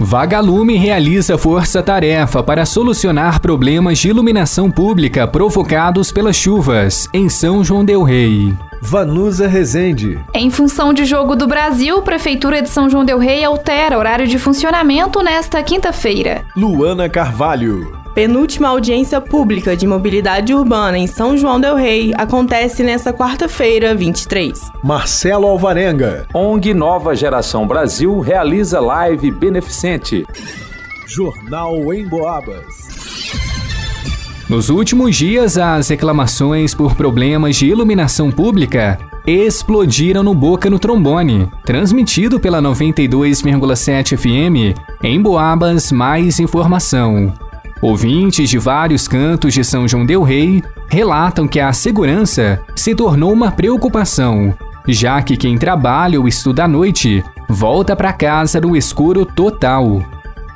Vagalume realiza força-tarefa para solucionar problemas de iluminação pública provocados pelas chuvas em São João Del Rei. Vanusa Rezende. Em função de Jogo do Brasil, Prefeitura de São João Del Rei altera horário de funcionamento nesta quinta-feira. Luana Carvalho. Penúltima audiência pública de mobilidade urbana em São João Del Rei acontece nesta quarta-feira, 23. Marcelo Alvarenga. ONG Nova Geração Brasil realiza live beneficente. Jornal em Boabas. Nos últimos dias, as reclamações por problemas de iluminação pública explodiram no Boca no Trombone, transmitido pela 92,7 FM. Em Boabas, mais informação. Ouvintes de vários cantos de São João Del Rei relatam que a segurança se tornou uma preocupação, já que quem trabalha ou estuda à noite volta para casa no escuro total.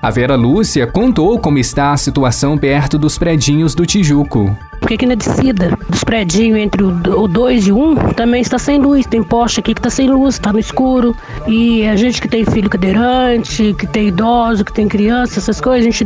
A Vera Lúcia contou como está a situação perto dos predinhos do Tijuco. Porque aqui na descida dos predinhos entre o 2 e 1 um, também está sem luz. Tem poste aqui que está sem luz, está no escuro. E a gente que tem filho cadeirante, que tem idoso, que tem criança, essas coisas, a gente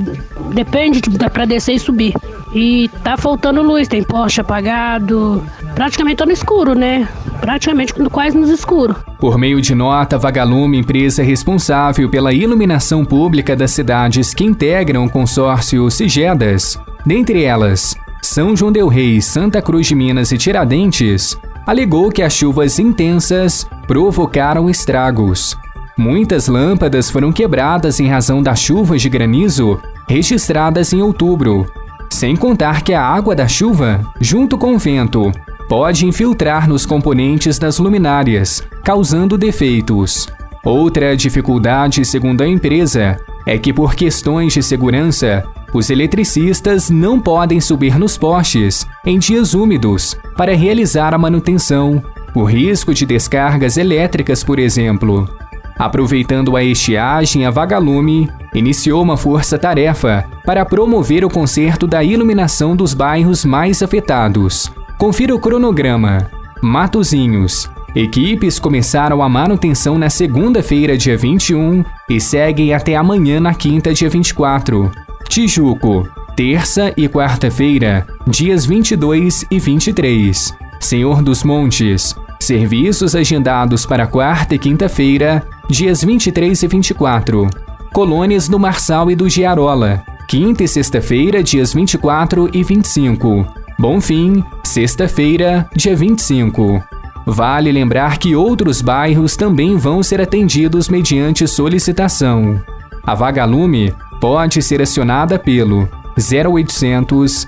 depende de, para descer e subir. E tá faltando luz, tem poste apagado. Praticamente tá no escuro, né? Praticamente quase no escuro. Por meio de nota, Vagalume, empresa responsável pela iluminação pública das cidades que integram o consórcio Sigedas, dentre elas são João Del Rei, Santa Cruz de Minas e Tiradentes, alegou que as chuvas intensas provocaram estragos. Muitas lâmpadas foram quebradas em razão das chuvas de granizo registradas em outubro, sem contar que a água da chuva, junto com o vento, pode infiltrar nos componentes das luminárias, causando defeitos. Outra dificuldade, segundo a empresa, é que por questões de segurança, os eletricistas não podem subir nos postes em dias úmidos para realizar a manutenção, o risco de descargas elétricas, por exemplo. Aproveitando a estiagem, a Vagalume iniciou uma força-tarefa para promover o conserto da iluminação dos bairros mais afetados. Confira o cronograma. Matozinhos. Equipes começaram a manutenção na segunda-feira, dia 21, e seguem até amanhã, na quinta, dia 24. Tijuco, terça e quarta-feira, dias 22 e 23. Senhor dos Montes, serviços agendados para quarta e quinta-feira, dias 23 e 24. Colônias do Marçal e do Giarola, quinta e sexta-feira, dias 24 e 25. Bonfim, sexta-feira, dia 25. Vale lembrar que outros bairros também vão ser atendidos mediante solicitação. A Vagalume pode ser acionada pelo 0800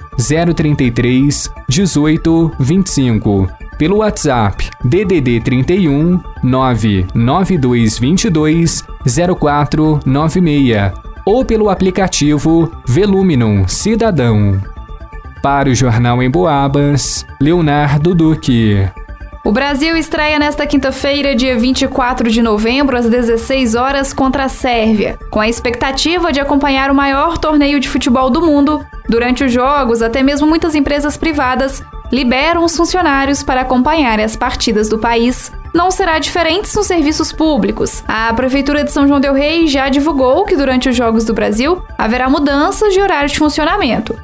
033 1825, pelo WhatsApp DDD 31 99222 0496 ou pelo aplicativo Veluminum Cidadão. Para o Jornal em Boabas, Leonardo Duque. O Brasil estreia nesta quinta-feira, dia 24 de novembro, às 16 horas, contra a Sérvia, com a expectativa de acompanhar o maior torneio de futebol do mundo. Durante os jogos, até mesmo muitas empresas privadas liberam os funcionários para acompanhar as partidas do país. Não será diferente nos serviços públicos. A Prefeitura de São João Del Rei já divulgou que durante os Jogos do Brasil haverá mudanças de horário de funcionamento.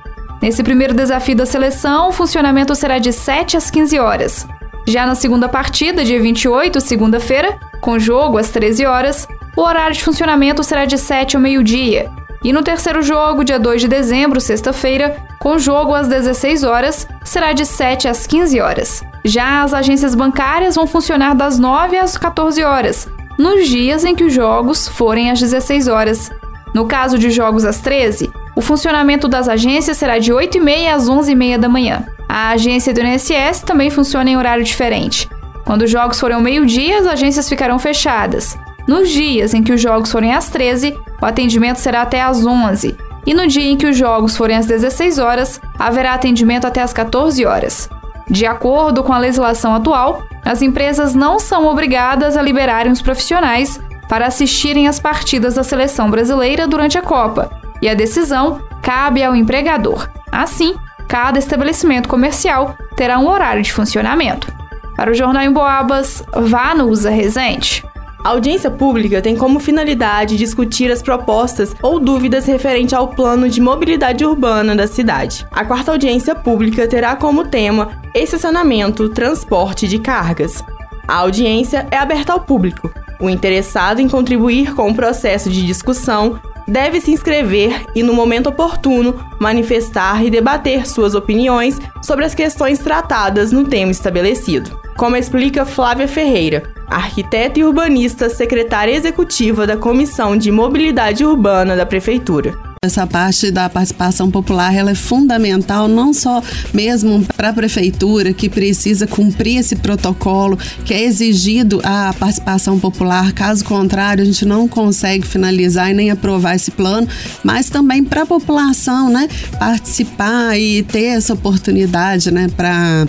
Nesse primeiro desafio da seleção, o funcionamento será de 7 às 15 horas. Já na segunda partida, dia 28, segunda-feira, com jogo às 13 horas, o horário de funcionamento será de 7 ao meio-dia. E no terceiro jogo, dia 2 de dezembro, sexta-feira, com jogo às 16 horas, será de 7 às 15 horas. Já as agências bancárias vão funcionar das 9 às 14 horas, nos dias em que os jogos forem às 16 horas. No caso de jogos às 13, o funcionamento das agências será de 8h30 às 11h30 da manhã. A agência do INSS também funciona em horário diferente. Quando os jogos forem ao meio-dia, as agências ficarão fechadas. Nos dias em que os jogos forem às 13, o atendimento será até às 11. E no dia em que os jogos forem às 16 horas, haverá atendimento até às 14 horas. De acordo com a legislação atual, as empresas não são obrigadas a liberarem os profissionais para assistirem às partidas da seleção brasileira durante a Copa, e a decisão cabe ao empregador. Assim, cada estabelecimento comercial terá um horário de funcionamento. Para o Jornal em Boabas, vá no Usa Resente. A audiência pública tem como finalidade discutir as propostas ou dúvidas referente ao plano de mobilidade urbana da cidade. A quarta audiência pública terá como tema estacionamento, transporte de cargas. A audiência é aberta ao público. O interessado em contribuir com o processo de discussão deve se inscrever e, no momento oportuno, manifestar e debater suas opiniões sobre as questões tratadas no tema estabelecido. Como explica Flávia Ferreira, arquiteta e urbanista, secretária executiva da Comissão de Mobilidade Urbana da Prefeitura. Essa parte da participação popular ela é fundamental não só mesmo para a prefeitura que precisa cumprir esse protocolo que é exigido a participação popular, caso contrário a gente não consegue finalizar e nem aprovar esse plano, mas também para a população, né, participar e ter essa oportunidade, né, para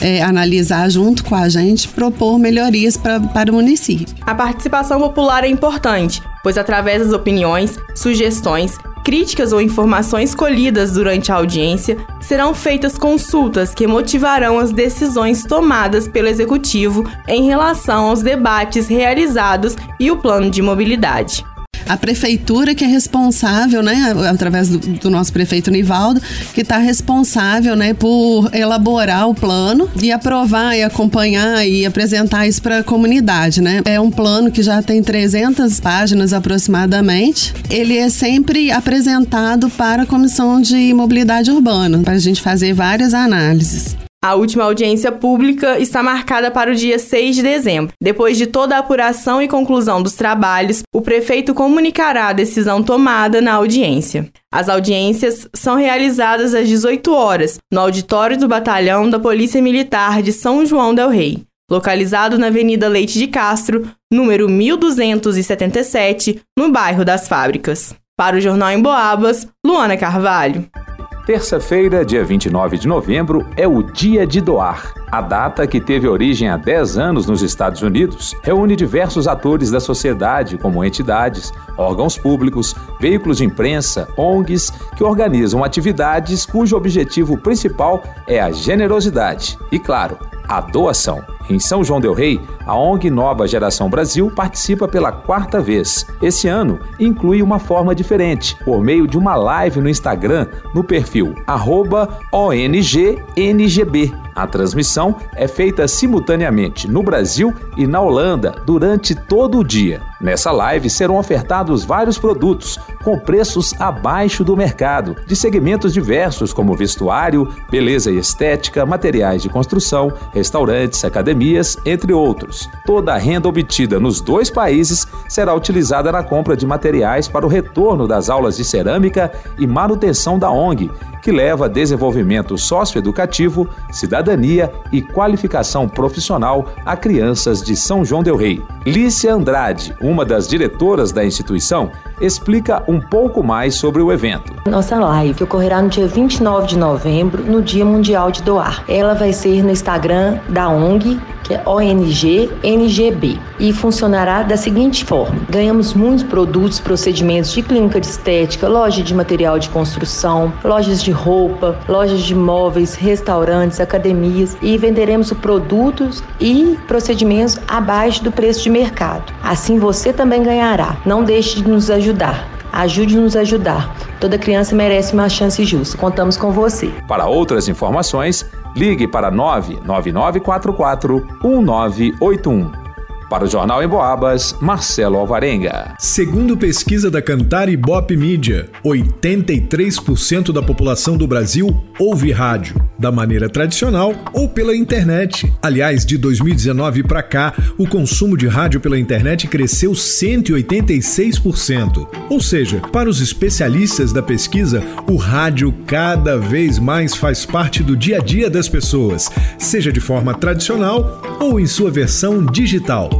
é, analisar junto com a gente, propor melhorias pra, para o município. A participação popular é importante, pois através das opiniões, sugestões, críticas ou informações colhidas durante a audiência, serão feitas consultas que motivarão as decisões tomadas pelo Executivo em relação aos debates realizados e o plano de mobilidade a prefeitura que é responsável, né, através do, do nosso prefeito Nivaldo, que está responsável, né, por elaborar o plano e aprovar e acompanhar e apresentar isso para a comunidade, né? É um plano que já tem 300 páginas aproximadamente. Ele é sempre apresentado para a Comissão de Mobilidade Urbana, para a gente fazer várias análises. A última audiência pública está marcada para o dia 6 de dezembro. Depois de toda a apuração e conclusão dos trabalhos, o prefeito comunicará a decisão tomada na audiência. As audiências são realizadas às 18 horas, no auditório do Batalhão da Polícia Militar de São João del Rei, localizado na Avenida Leite de Castro, número 1277, no bairro das Fábricas. Para o Jornal em Boabas, Luana Carvalho. Terça-feira, dia 29 de novembro, é o Dia de Doar. A data, que teve origem há 10 anos nos Estados Unidos, reúne diversos atores da sociedade, como entidades, órgãos públicos, veículos de imprensa, ONGs, que organizam atividades cujo objetivo principal é a generosidade e, claro, a doação. Em São João Del Rei, a ONG Nova Geração Brasil participa pela quarta vez. Esse ano inclui uma forma diferente, por meio de uma live no Instagram no perfil ONGNGB. A transmissão é feita simultaneamente no Brasil e na Holanda durante todo o dia. Nessa live serão ofertados vários produtos com preços abaixo do mercado, de segmentos diversos como vestuário, beleza e estética, materiais de construção, restaurantes, academias, entre outros. Toda a renda obtida nos dois países será utilizada na compra de materiais para o retorno das aulas de cerâmica e manutenção da ONG, que leva desenvolvimento socioeducativo, cidadania e qualificação profissional a crianças de São João del Rei. Lícia Andrade, uma das diretoras da instituição, explica um pouco mais sobre o evento. Nossa live ocorrerá no dia 29 de novembro, no Dia Mundial de Doar. Ela vai ser no Instagram da ONG que é ONG-NGB, e funcionará da seguinte forma: ganhamos muitos produtos, procedimentos de clínica de estética, loja de material de construção, lojas de roupa, lojas de móveis, restaurantes, academias e venderemos produtos e procedimentos abaixo do preço de mercado. Assim você também ganhará. Não deixe de nos ajudar. Ajude-nos a ajudar. Toda criança merece uma chance justa. Contamos com você. Para outras informações, ligue para 99944 1981. Para o Jornal em Boabas, Marcelo Alvarenga. Segundo pesquisa da Cantar e Bop Mídia, 83% da população do Brasil ouve rádio, da maneira tradicional ou pela internet. Aliás, de 2019 para cá, o consumo de rádio pela internet cresceu 186%. Ou seja, para os especialistas da pesquisa, o rádio cada vez mais faz parte do dia a dia das pessoas, seja de forma tradicional ou em sua versão digital.